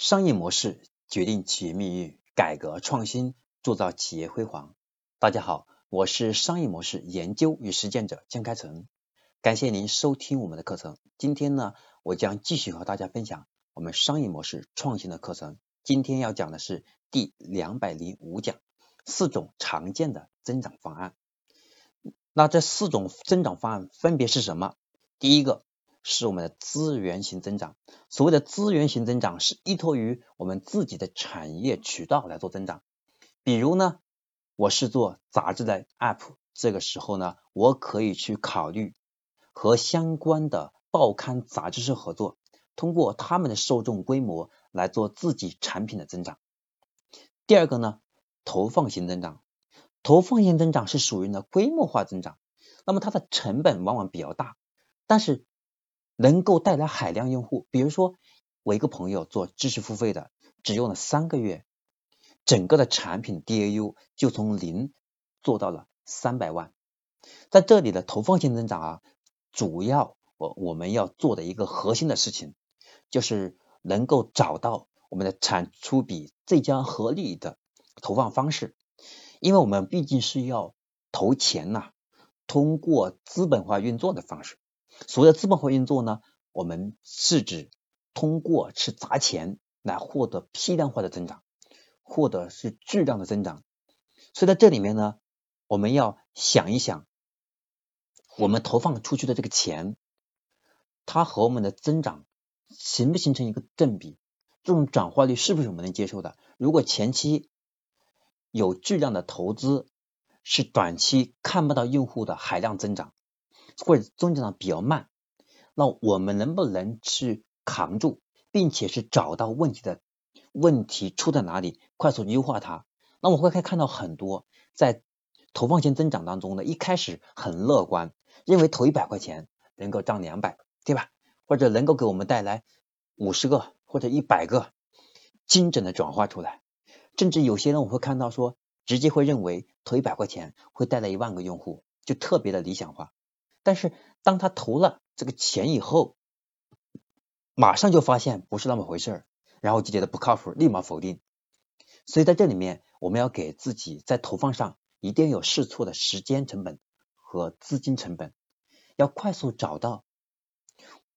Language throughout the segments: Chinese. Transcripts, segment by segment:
商业模式决定企业命运，改革创新铸造企业辉煌。大家好，我是商业模式研究与实践者江开成，感谢您收听我们的课程。今天呢，我将继续和大家分享我们商业模式创新的课程。今天要讲的是第两百零五讲，四种常见的增长方案。那这四种增长方案分别是什么？第一个。是我们的资源型增长。所谓的资源型增长，是依托于我们自己的产业渠道来做增长。比如呢，我是做杂志的 app，这个时候呢，我可以去考虑和相关的报刊杂志社合作，通过他们的受众规模来做自己产品的增长。第二个呢，投放型增长。投放型增长是属于呢规模化增长，那么它的成本往往比较大，但是能够带来海量用户，比如说我一个朋友做知识付费的，只用了三个月，整个的产品 DAU 就从零做到了三百万。在这里的投放性增长啊，主要我我们要做的一个核心的事情，就是能够找到我们的产出比最佳合理的投放方式，因为我们毕竟是要投钱呐，通过资本化运作的方式。所谓的资本化运作呢，我们是指通过是砸钱来获得批量化的增长，获得是质量的增长。所以在这里面呢，我们要想一想，我们投放出去的这个钱，它和我们的增长形不形成一个正比？这种转化率是不是我们能接受的？如果前期有质量的投资，是短期看不到用户的海量增长。或者增长的比较慢，那我们能不能去扛住，并且是找到问题的问题出在哪里，快速优化它？那我会可以看到很多在投放型增长当中呢，一开始很乐观，认为投一百块钱能够涨两百，对吧？或者能够给我们带来五十个或者一百个精准的转化出来，甚至有些人我会看到说，直接会认为投一百块钱会带来一万个用户，就特别的理想化。但是当他投了这个钱以后，马上就发现不是那么回事儿，然后就觉得不靠谱，立马否定。所以在这里面，我们要给自己在投放上一定有试错的时间成本和资金成本，要快速找到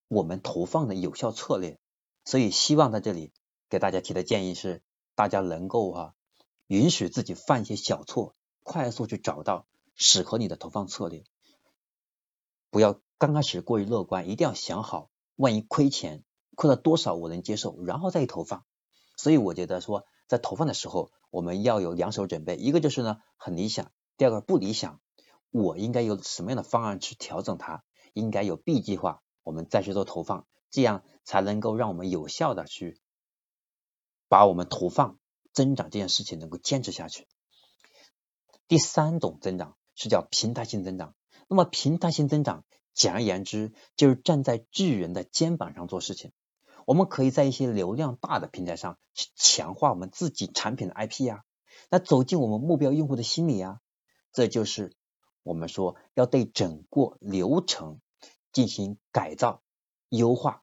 我们投放的有效策略。所以希望在这里给大家提的建议是，大家能够哈允许自己犯一些小错，快速去找到适合你的投放策略。不要刚开始过于乐观，一定要想好，万一亏钱，亏了多少我能接受，然后再去投放。所以我觉得说，在投放的时候，我们要有两手准备，一个就是呢很理想，第二个不理想，我应该有什么样的方案去调整它，应该有 B 计划，我们再去做投放，这样才能够让我们有效的去把我们投放增长这件事情能够坚持下去。第三种增长是叫平台性增长。那么平台性增长，简而言之，就是站在巨人的肩膀上做事情。我们可以在一些流量大的平台上去强化我们自己产品的 IP 呀，那走进我们目标用户的心里呀。这就是我们说要对整个流程进行改造、优化，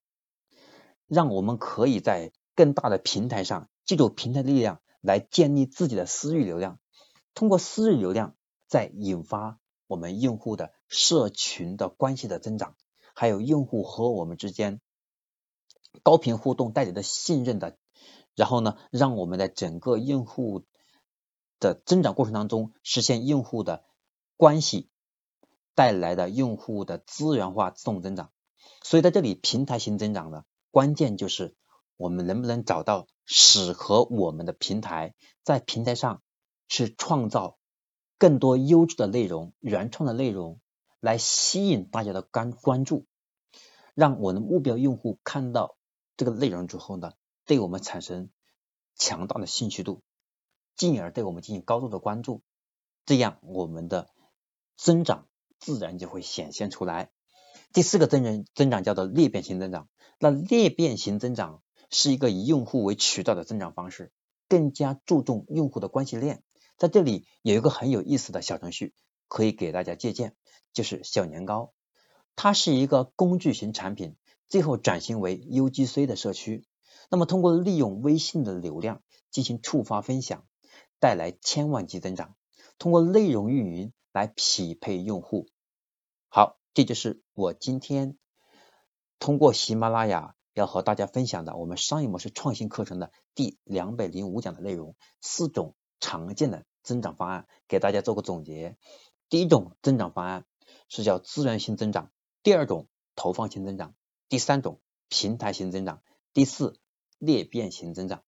让我们可以在更大的平台上，借助平台力量来建立自己的私域流量，通过私域流量再引发。我们用户的社群的关系的增长，还有用户和我们之间高频互动带来的信任的，然后呢，让我们的整个用户的增长过程当中实现用户的关系带来的用户的资源化自动增长。所以在这里，平台型增长呢，关键就是我们能不能找到适合我们的平台，在平台上去创造。更多优质的内容、原创的内容，来吸引大家的关关注，让我的目标用户看到这个内容之后呢，对我们产生强大的兴趣度，进而对我们进行高度的关注，这样我们的增长自然就会显现出来。第四个增人增长叫做裂变型增长，那裂变型增长是一个以用户为渠道的增长方式，更加注重用户的关系链。在这里有一个很有意思的小程序可以给大家借鉴，就是小年糕。它是一个工具型产品，最后转型为 UGC 的社区。那么通过利用微信的流量进行触发分享，带来千万级增长；通过内容运营来匹配用户。好，这就是我今天通过喜马拉雅要和大家分享的我们商业模式创新课程的第两百零五讲的内容，四种常见的增长方案，给大家做个总结。第一种增长方案是叫资源性增长，第二种投放性增长，第三种平台型增长，第四裂变型增长。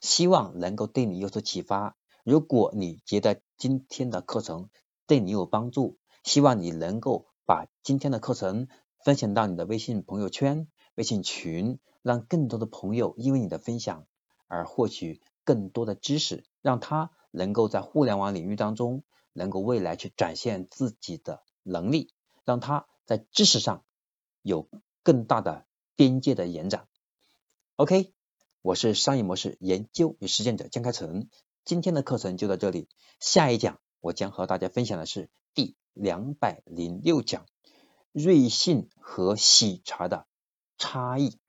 希望能够对你有所启发。如果你觉得今天的课程对你有帮助，希望你能够把今天的课程分享到你的微信朋友圈、微信群，让更多的朋友因为你的分享而获取更多的知识，让他能够在互联网领域当中。能够未来去展现自己的能力，让他在知识上有更大的边界的延展。OK，我是商业模式研究与实践者江开成，今天的课程就到这里，下一讲我将和大家分享的是第两百零六讲瑞幸和喜茶的差异。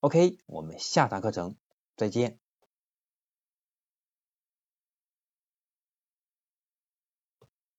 OK，我们下堂课程再见。